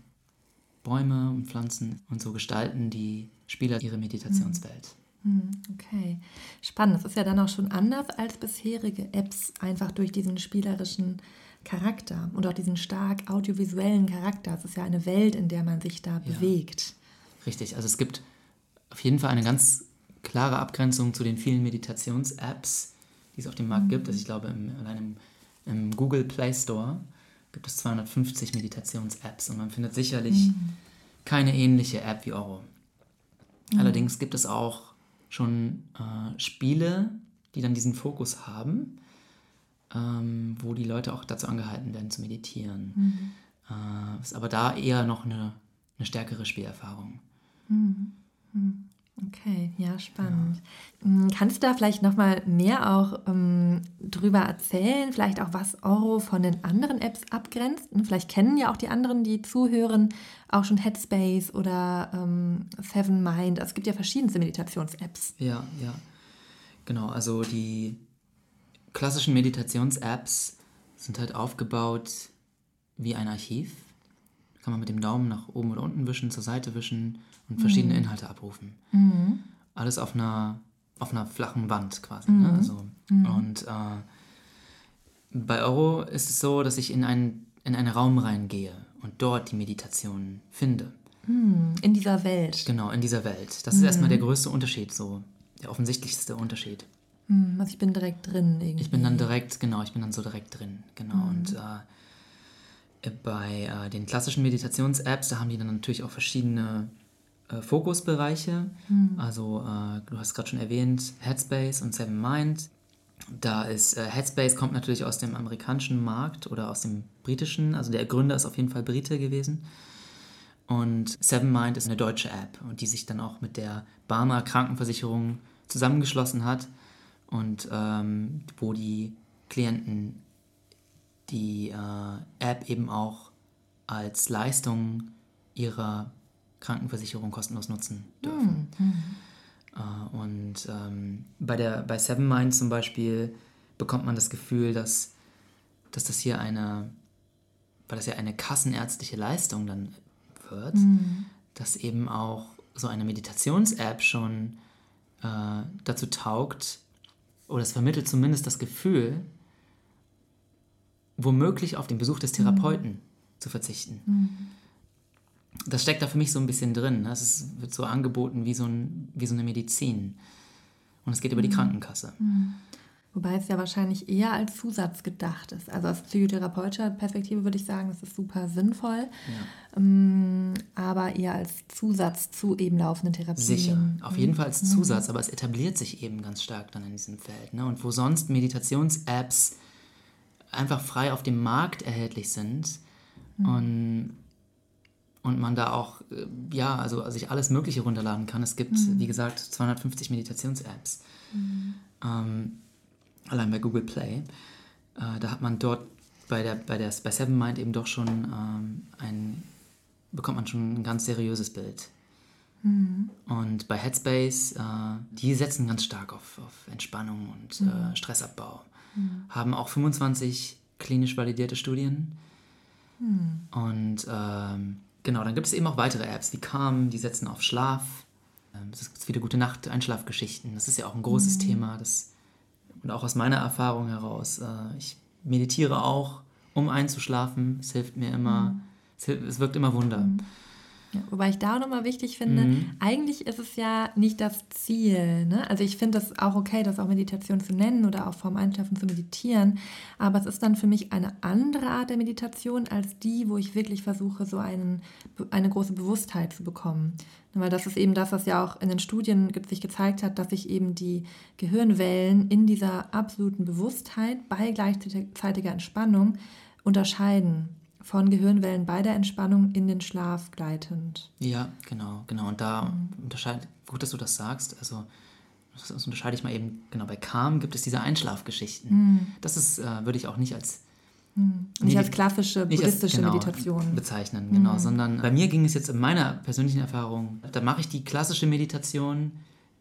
Bäume und Pflanzen und so gestalten die Spieler ihre Meditationswelt. Hm, Okay, spannend. Das ist ja dann auch schon anders als bisherige Apps, einfach durch diesen spielerischen Charakter und auch diesen stark audiovisuellen Charakter. Es ist ja eine Welt, in der man sich da bewegt. Richtig, also es gibt auf jeden Fall eine ganz klare Abgrenzung zu den vielen Meditations-Apps, die es auf dem Markt gibt. Also ich glaube, im, allein im, im Google Play Store gibt es 250 Meditations-Apps und man findet sicherlich keine ähnliche App wie Oro. Allerdings gibt es auch schon äh, Spiele, die dann diesen Fokus haben, ähm, wo die Leute auch dazu angehalten werden zu meditieren. Äh, ist aber da eher noch eine, eine stärkere Spielerfahrung. Okay, ja, spannend. Hm, Kannst du da vielleicht nochmal mehr auch ähm, drüber erzählen? Vielleicht auch, was Oro von den anderen Apps abgrenzt? Und Vielleicht kennen ja auch die anderen, die zuhören, auch schon Headspace oder ähm, Seven Mind. Also es gibt ja verschiedenste Meditations-Apps. Ja, ja. Genau, also die klassischen Meditations-Apps sind halt aufgebaut wie ein Archiv. Kann man mit dem Daumen nach oben oder unten wischen, zur Seite wischen und verschiedene Inhalte abrufen. Alles auf einer, auf einer flachen Wand quasi. Ne? Also, Und äh, bei Euro ist es so, dass ich in einen, in einen Raum reingehe und dort die Meditation finde. In dieser Welt. Genau, in dieser Welt. Das ist erstmal der größte Unterschied, so der offensichtlichste Unterschied. Also ich bin direkt drin irgendwie. Ich bin dann direkt, genau, ich bin dann so direkt drin, genau. Und äh, bei äh, den klassischen Meditations-Apps, da haben die dann natürlich auch verschiedene äh, Fokusbereiche. Also äh, du hast gerade schon erwähnt, Headspace und Seven Mind. Da ist äh, Headspace kommt natürlich aus dem amerikanischen Markt oder aus dem britischen. Also der Gründer ist auf jeden Fall Brite gewesen. Und Seven Mind ist eine deutsche App und die sich dann auch mit der Barmer Krankenversicherung zusammengeschlossen hat und ähm, wo die Klienten die äh, App eben auch als Leistung ihrer Krankenversicherung kostenlos nutzen dürfen. Äh, und ähm, bei, der, bei Seven Mind zum Beispiel bekommt man das Gefühl, dass, dass das hier eine, weil das ja eine kassenärztliche Leistung dann wird, dass eben auch so eine Meditations-App schon äh, dazu taugt, oder es vermittelt zumindest das Gefühl, womöglich auf den Besuch des Therapeuten zu verzichten. Das steckt da für mich so ein bisschen drin. ne? Es ist, wird so angeboten wie so, ein, wie so eine Medizin. Und es geht über die Krankenkasse. Wobei es ja wahrscheinlich eher als Zusatz gedacht ist. Also aus psychotherapeutischer Perspektive würde ich sagen, das ist super sinnvoll, Ja. ähm, aber eher als Zusatz zu eben laufenden Therapien. Sicher, auf jeden Fall als Mhm. Zusatz, aber es etabliert sich eben ganz stark dann in diesem Feld. Ne? Und wo sonst Meditations-Apps einfach frei auf dem Markt erhältlich sind Mhm. und, und man da auch, äh, ja, also sich alles Mögliche runterladen kann. Es gibt, Mhm. wie gesagt, 250 Meditations-Apps. Ähm, allein bei Google Play. Äh, da hat man dort bei der, bei der bei Seven Mind eben doch schon ähm, ein, bekommt man schon ein ganz seriöses Bild. Und bei Headspace, äh, die setzen ganz stark auf, auf Entspannung und äh, Stressabbau. Haben auch 25 klinisch validierte Studien. Und ähm, genau, dann gibt es eben auch weitere Apps wie Calm, die setzen auf Schlaf. Ähm, es gibt viele gute Nacht, Einschlafgeschichten. Das ist ja auch ein großes Thema. Das, und auch aus meiner Erfahrung heraus, äh, ich meditiere auch, um einzuschlafen. Es hilft mir immer, hilft, es wirkt immer Wunder. Ja, wobei ich da auch nochmal wichtig finde, Mhm. eigentlich ist es ja nicht das Ziel. Ne? Also ich finde es auch okay, das auch Meditation zu nennen oder auch vorm Einschlafen zu meditieren. Aber es ist dann für mich eine andere Art der Meditation als die, wo ich wirklich versuche, so einen, eine große Bewusstheit zu bekommen. Weil das ist eben das, was ja auch in den Studien sich gezeigt hat, dass sich eben die Gehirnwellen in dieser absoluten Bewusstheit bei gleichzeitiger Entspannung unterscheiden von Gehirnwellen bei der Entspannung in den Schlaf gleitend. Ja, genau, genau. Und da unterscheidet, gut, dass du das sagst. Also, das unterscheide ich mal eben, genau, bei Calm gibt es diese Einschlafgeschichten. Das ist, äh, würde ich auch nicht als Nicht Nee, als klassische nicht buddhistische genau, Meditation. bezeichnen, genau, sondern bei mir ging es jetzt in meiner persönlichen Erfahrung, da mache ich die klassische Meditation,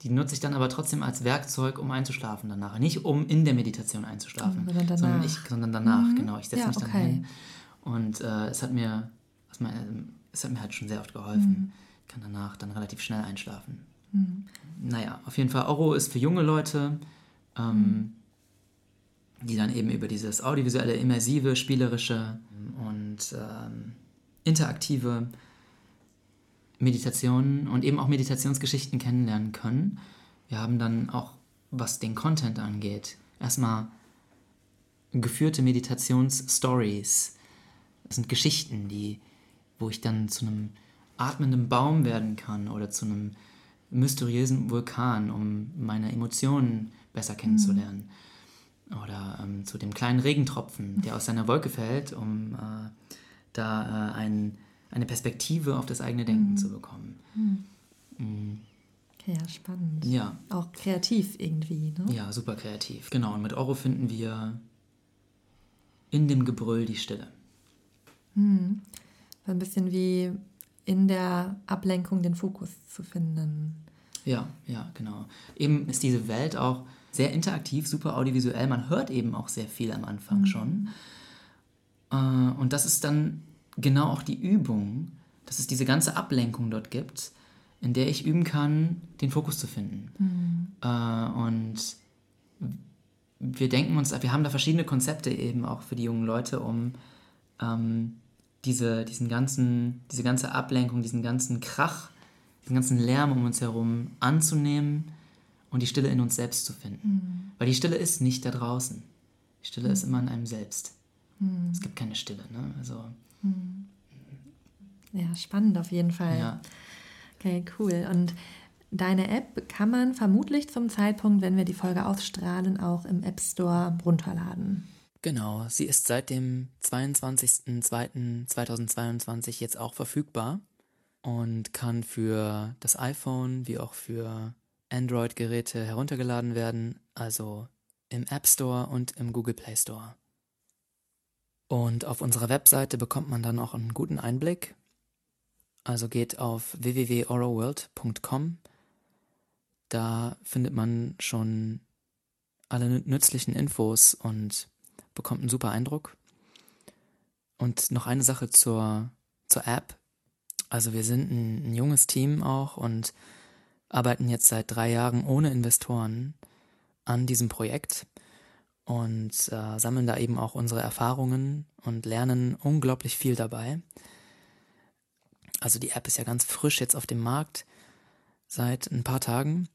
die nutze ich dann aber trotzdem als Werkzeug, um einzuschlafen danach. Nicht um in der Meditation einzuschlafen, Sondern danach. sondern, ich, sondern danach, genau. Ich setze Ja, mich dann okay. hin und äh, es hat mir, was mein, es hat mir halt schon sehr oft geholfen. Ich kann danach dann relativ schnell einschlafen. Naja, auf jeden Fall, Oro ist für junge Leute, ähm, die dann eben über dieses audiovisuelle, immersive, spielerische und ähm, interaktive Meditationen und eben auch Meditationsgeschichten kennenlernen können. Wir haben dann auch, was den Content angeht, erstmal geführte Meditationsstories. Das sind Geschichten, die, wo ich dann zu einem atmenden Baum werden kann oder zu einem mysteriösen Vulkan, um meine Emotionen besser kennenzulernen. Oder ähm, zu dem kleinen Regentropfen, der aus seiner Wolke fällt, um äh, da äh, ein, eine Perspektive auf das eigene Denken zu bekommen. Okay, ja, spannend. Ja, Auch kreativ irgendwie, ne? ja, super kreativ. Genau, und mit Oro finden wir in dem Gebrüll die Stille. So ein bisschen wie in der Ablenkung den Fokus zu finden. Ja, ja, genau. Eben ist diese Welt auch sehr interaktiv, super audiovisuell. Man hört eben auch sehr viel am Anfang schon. Äh, und das ist dann genau auch die Übung, dass es diese ganze Ablenkung dort gibt, in der ich üben kann, den Fokus zu finden. Äh, und wir denken uns, wir haben da verschiedene Konzepte eben auch für die jungen Leute, um ähm, diese, diesen ganzen, diese ganze Ablenkung, diesen ganzen Krach, diesen ganzen Lärm um uns herum anzunehmen und die Stille in uns selbst zu finden. Weil die Stille ist nicht da draußen. Die Stille ist immer in einem selbst. Es gibt keine Stille, ne? Also, Ja, spannend auf jeden Fall. ja. Okay, cool. Und deine App kann man vermutlich zum Zeitpunkt, wenn wir die Folge ausstrahlen, auch im App Store runterladen. Genau, sie ist seit dem 22.02.2022 jetzt auch verfügbar und kann für das iPhone wie auch für Android-Geräte heruntergeladen werden, also im App Store und im Google Play Store. Und auf unserer Webseite bekommt man dann auch einen guten Einblick. Also geht auf www.oroworld.com. Da findet man schon alle nü- nützlichen Infos und bekommt einen super Eindruck. Und noch eine Sache zur, zur App. Also wir sind ein, ein junges Team auch und arbeiten jetzt seit drei Jahren ohne Investoren an diesem Projekt und äh, sammeln da eben auch unsere Erfahrungen und lernen unglaublich viel dabei. Also die App ist ja ganz frisch jetzt auf dem Markt seit ein paar Tagen.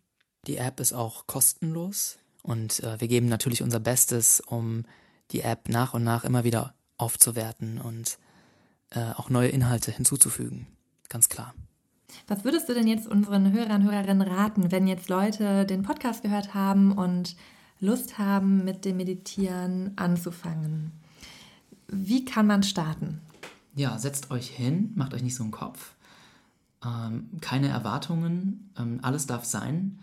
Die App ist auch kostenlos Und äh, wir geben natürlich unser Bestes, um die App nach und nach immer wieder aufzuwerten und äh, auch neue Inhalte hinzuzufügen. Ganz klar. Was würdest du denn jetzt unseren Hörern und Hörerinnen raten, wenn jetzt Leute den Podcast gehört haben und Lust haben, mit dem Meditieren anzufangen? Wie kann man starten? Ja, setzt euch hin, macht euch nicht so einen Kopf. Ähm, keine Erwartungen, ähm, alles darf sein.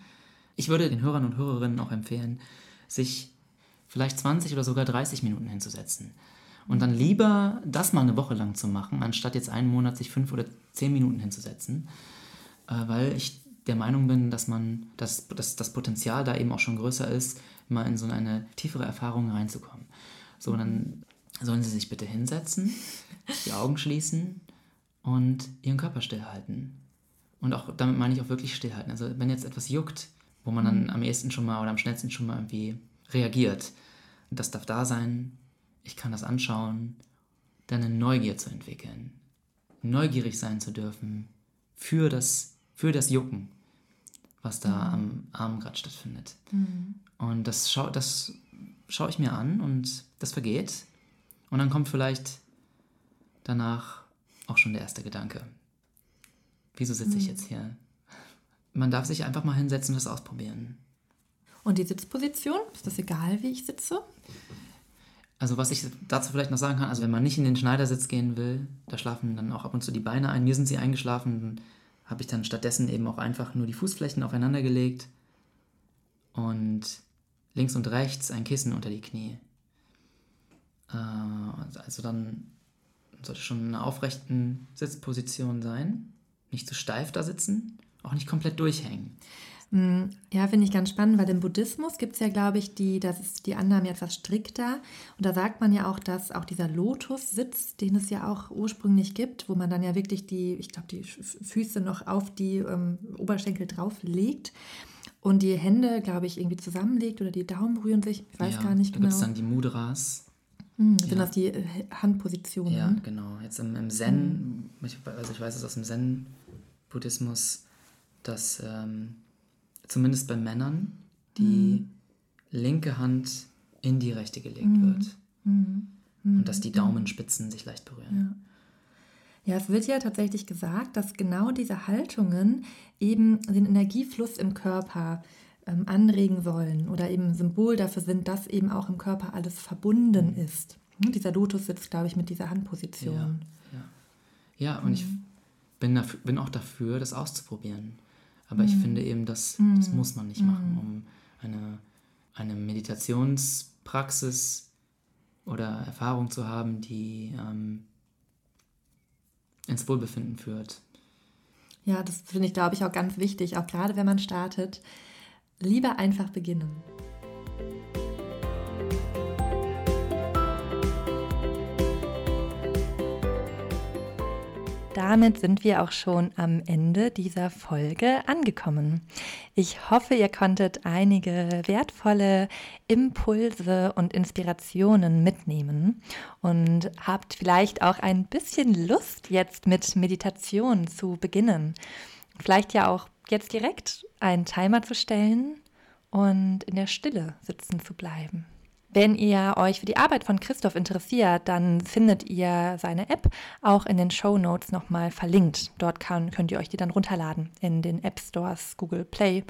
Ich würde den Hörern und Hörerinnen auch empfehlen, sich vielleicht 20 oder sogar 30 Minuten hinzusetzen. Und dann lieber das mal eine Woche lang zu machen, anstatt jetzt einen Monat sich fünf oder zehn Minuten hinzusetzen. Äh, weil ich der Meinung bin, dass man, dass, dass das Potenzial da eben auch schon größer ist, mal in so eine tiefere Erfahrung reinzukommen. So, dann sollen Sie sich bitte hinsetzen, die Augen schließen und Ihren Körper stillhalten. Und auch damit meine ich auch wirklich stillhalten. Also wenn jetzt etwas juckt, wo man dann am ehesten schon mal oder am schnellsten schon mal irgendwie reagiert, das darf da sein, ich kann das anschauen, dann eine Neugier zu entwickeln, neugierig sein zu dürfen für das, für das Jucken, was da mhm. am Arm gerade stattfindet. Mhm. Und das schaue das schau ich mir an und das vergeht. Und dann kommt vielleicht danach auch schon der erste Gedanke. Wieso sitze mhm. ich jetzt hier? Man darf sich einfach mal hinsetzen und das ausprobieren. Und die Sitzposition? Ist das egal, wie ich sitze? Also was ich dazu vielleicht noch sagen kann, also wenn man nicht in den Schneidersitz gehen will, da schlafen dann auch ab und zu die Beine ein. Mir sind sie eingeschlafen, habe ich dann stattdessen eben auch einfach nur die Fußflächen aufeinander gelegt und links und rechts ein Kissen unter die Knie. Äh, also dann sollte schon in einer aufrechten Sitzposition sein, nicht zu steif da sitzen, auch nicht komplett durchhängen. Hm, ja, finde ich ganz spannend, weil im Buddhismus gibt es ja, glaube ich, die, das ist die Annahme etwas strikter. Und da sagt man ja auch, dass auch dieser Lotus-Sitz, den es ja auch ursprünglich gibt, wo man dann ja wirklich die, ich glaube, die Füße noch auf die ähm, Oberschenkel drauflegt und die Hände, glaube ich, irgendwie zusammenlegt oder die Daumen rühren sich, ich weiß ja, gar nicht da genau. Da gibt es dann die Mudras. Hm, sind ja. das die äh, Handpositionen? Ja, genau. Jetzt im, im Zen, hm. also ich weiß es aus dem Zen-Buddhismus, dass ähm, zumindest bei Männern, die mhm. linke Hand in die rechte gelegt mhm. wird. Mhm. Und dass die Daumenspitzen sich leicht berühren. Ja. ja, es wird ja tatsächlich gesagt, dass genau diese Haltungen eben den Energiefluss im Körper ähm, anregen sollen oder eben ein Symbol dafür sind, dass eben auch im Körper alles verbunden mhm. ist. Hm, dieser Lotus sitzt, glaube ich, mit dieser Handposition. Ja, ja. ja und ich mhm. bin, dafür, bin auch dafür, das auszuprobieren. Aber mhm. ich finde eben, das, das mhm. muss man nicht machen, mhm. um eine, eine Meditationspraxis oder Erfahrung zu haben, die ähm, ins Wohlbefinden führt. Ja, das finde ich, glaube ich, auch ganz wichtig, auch gerade wenn man startet. Lieber einfach beginnen. Damit sind wir auch schon am Ende dieser Folge angekommen. Ich hoffe, ihr konntet einige wertvolle Impulse und Inspirationen mitnehmen und habt vielleicht auch ein bisschen Lust, jetzt mit Meditation zu beginnen. Vielleicht ja auch jetzt direkt einen Timer zu stellen und in der Stille sitzen zu bleiben. Wenn ihr euch für die Arbeit von Christoph interessiert, dann findet ihr seine App auch in den Show Notes nochmal verlinkt. Dort kann, könnt ihr euch die dann runterladen in den App Stores, Google Play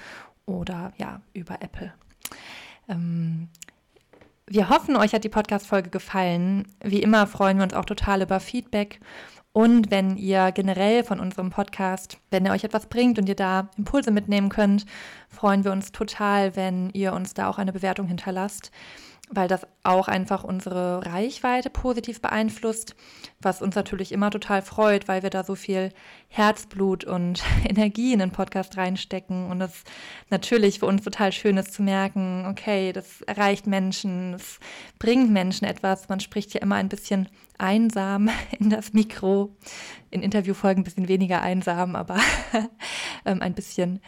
oder ja, über Apple. Ähm, wir hoffen, euch hat die Podcast-Folge gefallen. Wie immer freuen wir uns auch total über Feedback. Und wenn ihr generell von unserem Podcast, wenn er euch etwas bringt und ihr da Impulse mitnehmen könnt, freuen wir uns total, wenn ihr uns da auch eine Bewertung hinterlasst weil das auch einfach unsere Reichweite positiv beeinflusst, was uns natürlich immer total freut, weil wir da so viel Herzblut und [laughs] Energie in den Podcast reinstecken. Und es natürlich für uns total schön ist zu merken, okay, das erreicht Menschen, es bringt Menschen etwas. Man spricht ja immer ein bisschen einsam [laughs] in das Mikro, in Interviewfolgen ein bisschen weniger einsam, aber [laughs] ähm, ein bisschen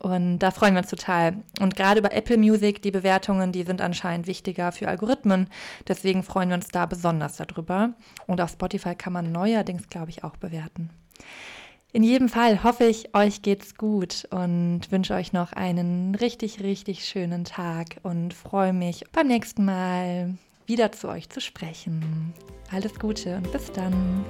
und da freuen wir uns total. Und gerade bei Apple Music, die Bewertungen, die sind anscheinend wichtiger für Algorithmen. Deswegen freuen wir uns da besonders darüber. Und auf Spotify kann man neuerdings, glaube ich, auch bewerten. In jedem Fall hoffe ich, euch geht's gut und wünsche euch noch einen richtig, richtig schönen Tag und freue mich beim nächsten Mal wieder zu euch zu sprechen. Alles Gute und bis dann.